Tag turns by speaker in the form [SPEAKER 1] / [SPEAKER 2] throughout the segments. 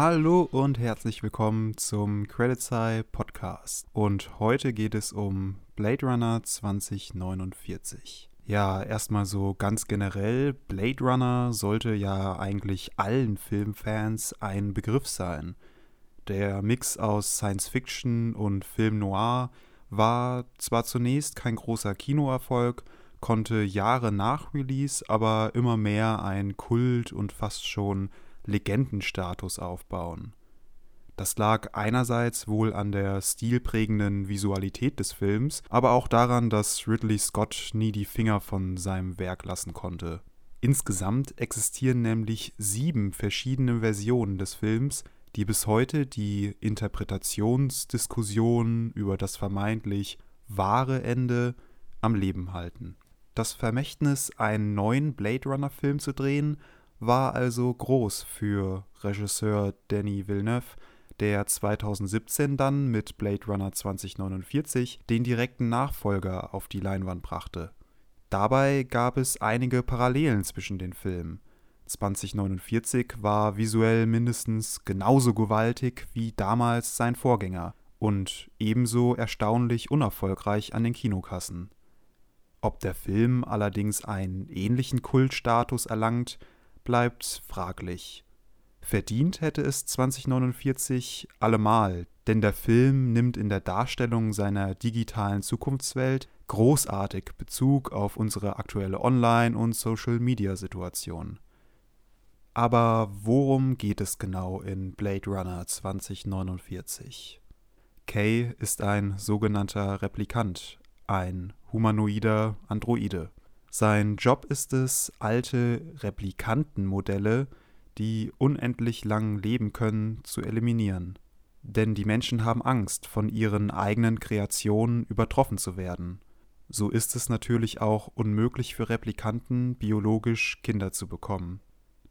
[SPEAKER 1] Hallo und herzlich willkommen zum Credits High Podcast. Und heute geht es um Blade Runner 2049. Ja, erstmal so ganz generell, Blade Runner sollte ja eigentlich allen Filmfans ein Begriff sein. Der Mix aus Science Fiction und Film Noir war zwar zunächst kein großer Kinoerfolg, konnte Jahre nach Release aber immer mehr ein Kult und fast schon Legendenstatus aufbauen. Das lag einerseits wohl an der stilprägenden Visualität des Films, aber auch daran, dass Ridley Scott nie die Finger von seinem Werk lassen konnte. Insgesamt existieren nämlich sieben verschiedene Versionen des Films, die bis heute die Interpretationsdiskussion über das vermeintlich wahre Ende am Leben halten. Das Vermächtnis, einen neuen Blade Runner-Film zu drehen, war also groß für Regisseur Denis Villeneuve, der 2017 dann mit Blade Runner 2049 den direkten Nachfolger auf die Leinwand brachte. Dabei gab es einige Parallelen zwischen den Filmen. 2049 war visuell mindestens genauso gewaltig wie damals sein Vorgänger und ebenso erstaunlich unerfolgreich an den Kinokassen. Ob der Film allerdings einen ähnlichen Kultstatus erlangt, bleibt fraglich. Verdient hätte es 2049 allemal, denn der Film nimmt in der Darstellung seiner digitalen Zukunftswelt großartig Bezug auf unsere aktuelle Online- und Social-Media-Situation. Aber worum geht es genau in Blade Runner 2049? Kay ist ein sogenannter Replikant, ein humanoider Androide. Sein Job ist es, alte Replikantenmodelle, die unendlich lang leben können, zu eliminieren. Denn die Menschen haben Angst, von ihren eigenen Kreationen übertroffen zu werden. So ist es natürlich auch unmöglich für Replikanten, biologisch Kinder zu bekommen.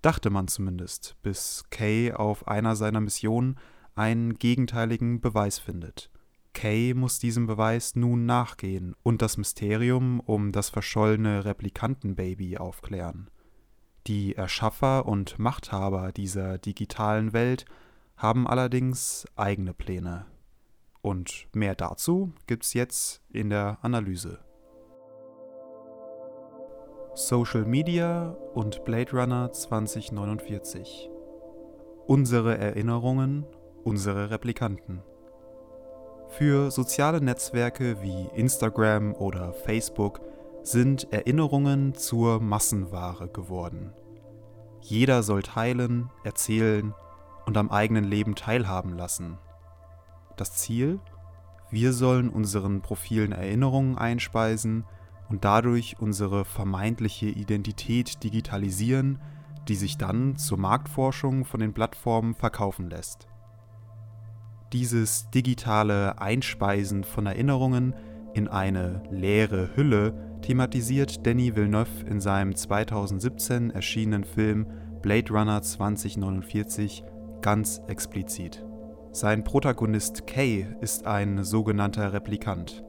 [SPEAKER 1] Dachte man zumindest, bis Kay auf einer seiner Missionen einen gegenteiligen Beweis findet. Kay muss diesem Beweis nun nachgehen und das Mysterium um das verschollene Replikantenbaby aufklären. Die Erschaffer und Machthaber dieser digitalen Welt haben allerdings eigene Pläne. Und mehr dazu gibt's jetzt in der Analyse. Social Media und Blade Runner 2049 Unsere Erinnerungen, unsere Replikanten. Für soziale Netzwerke wie Instagram oder Facebook sind Erinnerungen zur Massenware geworden. Jeder soll teilen, erzählen und am eigenen Leben teilhaben lassen. Das Ziel? Wir sollen unseren Profilen Erinnerungen einspeisen und dadurch unsere vermeintliche Identität digitalisieren, die sich dann zur Marktforschung von den Plattformen verkaufen lässt. Dieses digitale Einspeisen von Erinnerungen in eine leere Hülle thematisiert Denis Villeneuve in seinem 2017 erschienenen Film Blade Runner 2049 ganz explizit. Sein Protagonist Kay ist ein sogenannter Replikant.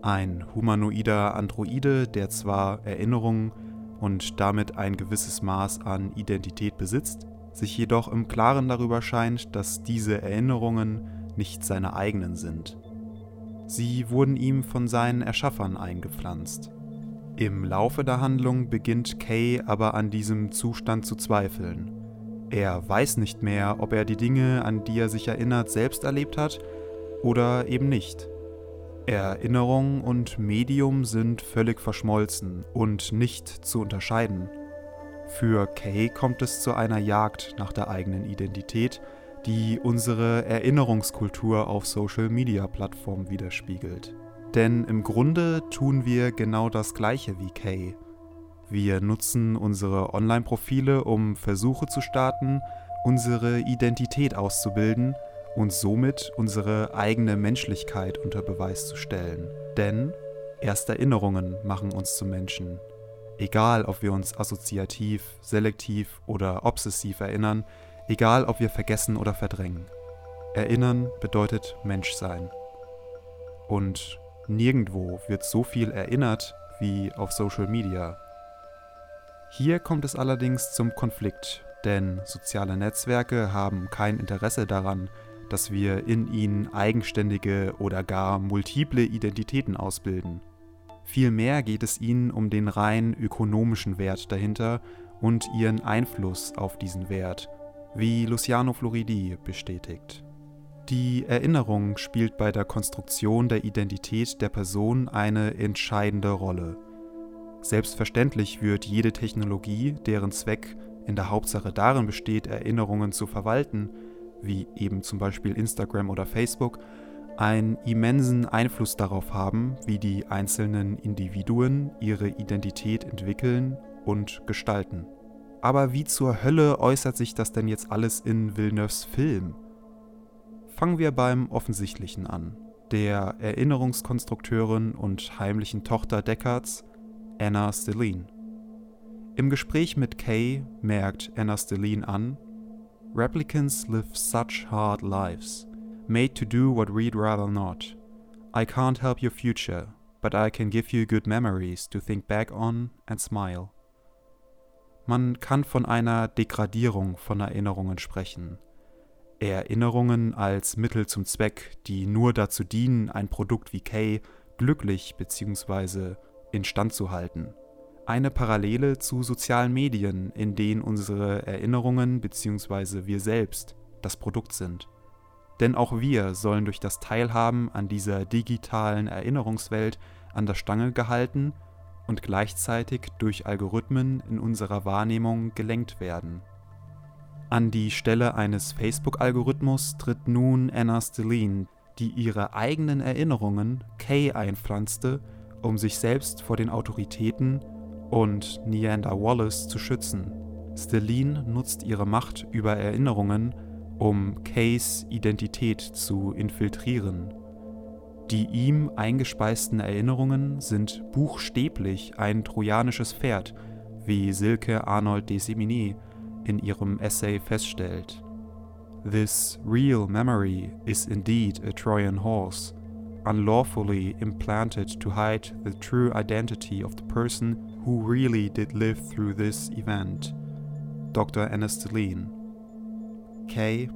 [SPEAKER 1] Ein humanoider Androide, der zwar Erinnerungen und damit ein gewisses Maß an Identität besitzt, sich jedoch im Klaren darüber scheint, dass diese Erinnerungen nicht seine eigenen sind. Sie wurden ihm von seinen Erschaffern eingepflanzt. Im Laufe der Handlung beginnt Kay aber an diesem Zustand zu zweifeln. Er weiß nicht mehr, ob er die Dinge, an die er sich erinnert, selbst erlebt hat oder eben nicht. Erinnerung und Medium sind völlig verschmolzen und nicht zu unterscheiden. Für Kay kommt es zu einer Jagd nach der eigenen Identität, die unsere Erinnerungskultur auf Social-Media-Plattformen widerspiegelt. Denn im Grunde tun wir genau das gleiche wie Kay. Wir nutzen unsere Online-Profile, um Versuche zu starten, unsere Identität auszubilden und somit unsere eigene Menschlichkeit unter Beweis zu stellen. Denn erst Erinnerungen machen uns zu Menschen Egal, ob wir uns assoziativ, selektiv oder obsessiv erinnern, egal, ob wir vergessen oder verdrängen. Erinnern bedeutet Menschsein. Und nirgendwo wird so viel erinnert wie auf Social Media. Hier kommt es allerdings zum Konflikt, denn soziale Netzwerke haben kein Interesse daran, dass wir in ihnen eigenständige oder gar multiple Identitäten ausbilden. Vielmehr geht es ihnen um den rein ökonomischen Wert dahinter und ihren Einfluss auf diesen Wert, wie Luciano Floridi bestätigt. Die Erinnerung spielt bei der Konstruktion der Identität der Person eine entscheidende Rolle. Selbstverständlich wird jede Technologie, deren Zweck in der Hauptsache darin besteht, Erinnerungen zu verwalten, wie eben zum Beispiel Instagram oder Facebook, einen immensen Einfluss darauf haben, wie die einzelnen Individuen ihre Identität entwickeln und gestalten. Aber wie zur Hölle äußert sich das denn jetzt alles in Villeneuves Film? Fangen wir beim Offensichtlichen an. Der Erinnerungskonstrukteurin und heimlichen Tochter Deckards, Anna Stelline. Im Gespräch mit Kay merkt Anna Stelline an, Replicants live such hard lives, made to do what we'd rather not. I can't help your future, but I can give you good memories to think back on and smile. Man kann von einer Degradierung von Erinnerungen sprechen. Erinnerungen als Mittel zum Zweck, die nur dazu dienen, ein Produkt wie Kay glücklich bzw. instand zu halten eine Parallele zu sozialen Medien, in denen unsere Erinnerungen bzw. wir selbst das Produkt sind. Denn auch wir sollen durch das Teilhaben an dieser digitalen Erinnerungswelt an der Stange gehalten und gleichzeitig durch Algorithmen in unserer Wahrnehmung gelenkt werden. An die Stelle eines Facebook-Algorithmus tritt nun Anna Stelline, die ihre eigenen Erinnerungen Kay einpflanzte, um sich selbst vor den Autoritäten und Neander Wallace zu schützen. Stelline nutzt ihre Macht über Erinnerungen, um Kays Identität zu infiltrieren. Die ihm eingespeisten Erinnerungen sind buchstäblich ein trojanisches Pferd, wie Silke Arnold de Semine in ihrem Essay feststellt. This real memory is indeed a Trojan horse, unlawfully implanted to hide the true identity of the person who really did live through this event, Dr. Anasteline. Kay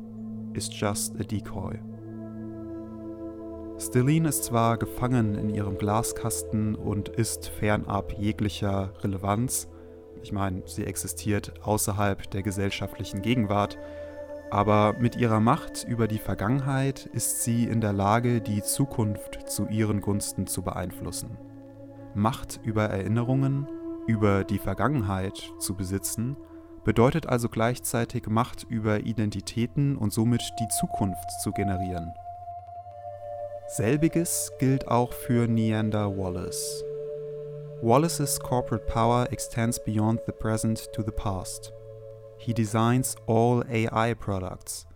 [SPEAKER 1] is just a decoy. Stelline ist zwar gefangen in ihrem Glaskasten und ist fernab jeglicher Relevanz, ich meine, sie existiert außerhalb der gesellschaftlichen Gegenwart, aber mit ihrer Macht über die Vergangenheit ist sie in der Lage, die Zukunft zu ihren Gunsten zu beeinflussen. Macht über Erinnerungen über die Vergangenheit zu besitzen, bedeutet also gleichzeitig Macht über Identitäten und somit die Zukunft zu generieren. Selbiges gilt auch für Neander Wallace. Wallace's corporate power extends beyond the present to the past. He designs all AI products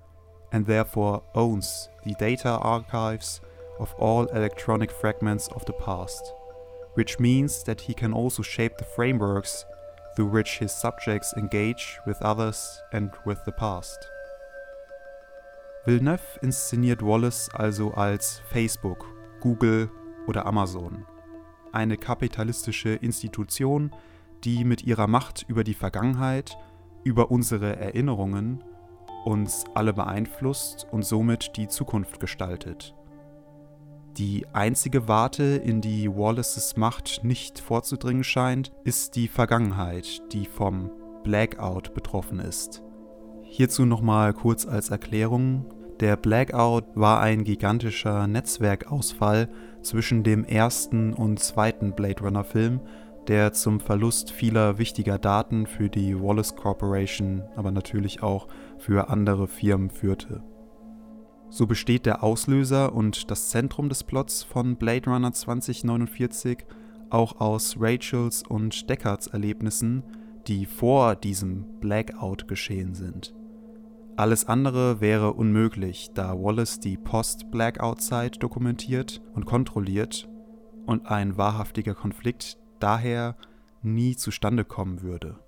[SPEAKER 1] and therefore owns the data archives of all electronic fragments of the past which means that he can also shape the frameworks through which his subjects engage with others and with the past. Villeneuve inszeniert Wallace also als Facebook, Google oder Amazon, eine kapitalistische Institution, die mit ihrer Macht über die Vergangenheit, über unsere Erinnerungen uns alle beeinflusst und somit die Zukunft gestaltet. Die einzige Warte, in die Wallaces Macht nicht vorzudringen scheint, ist die Vergangenheit, die vom Blackout betroffen ist. Hierzu nochmal kurz als Erklärung. Der Blackout war ein gigantischer Netzwerkausfall zwischen dem ersten und zweiten Blade Runner Film, der zum Verlust vieler wichtiger Daten für die Wallace Corporation, aber natürlich auch für andere Firmen führte. So besteht der Auslöser und das Zentrum des Plots von Blade Runner 2049 auch aus Rachels und Deckards Erlebnissen, die vor diesem Blackout geschehen sind. Alles andere wäre unmöglich, da Wallace die Post-Blackout-Zeit dokumentiert und kontrolliert und ein wahrhaftiger Konflikt daher nie zustande kommen würde.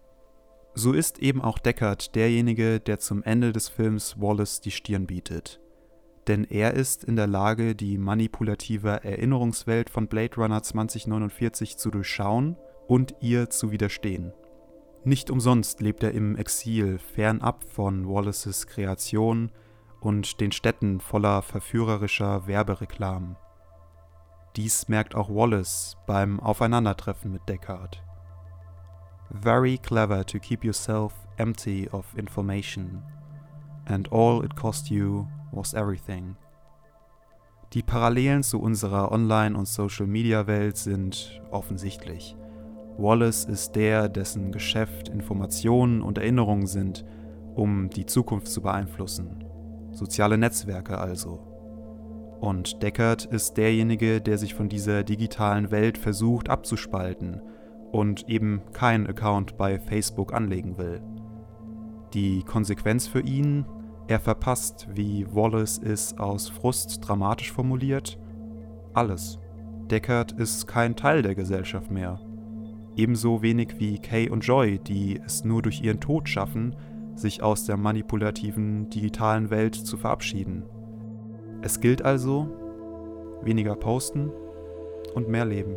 [SPEAKER 1] So ist eben auch Deckard derjenige, der zum Ende des Films Wallace die Stirn bietet denn er ist in der Lage, die manipulative Erinnerungswelt von Blade Runner 2049 zu durchschauen und ihr zu widerstehen. Nicht umsonst lebt er im Exil, fernab von Wallaces Kreation und den Städten voller verführerischer Werbereklamen. Dies merkt auch Wallace beim Aufeinandertreffen mit Deckard. Very clever to keep yourself empty of information, and all it cost you was everything. Die Parallelen zu unserer Online- und Social-Media-Welt sind offensichtlich. Wallace ist der, dessen Geschäft Informationen und Erinnerungen sind, um die Zukunft zu beeinflussen. Soziale Netzwerke also. Und Deckard ist derjenige, der sich von dieser digitalen Welt versucht abzuspalten und eben keinen Account bei Facebook anlegen will. Die Konsequenz für ihn, er verpasst, wie Wallace es aus Frust dramatisch formuliert, alles. Deckard ist kein Teil der Gesellschaft mehr. Ebenso wenig wie Kay und Joy, die es nur durch ihren Tod schaffen, sich aus der manipulativen digitalen Welt zu verabschieden. Es gilt also, weniger posten und mehr leben.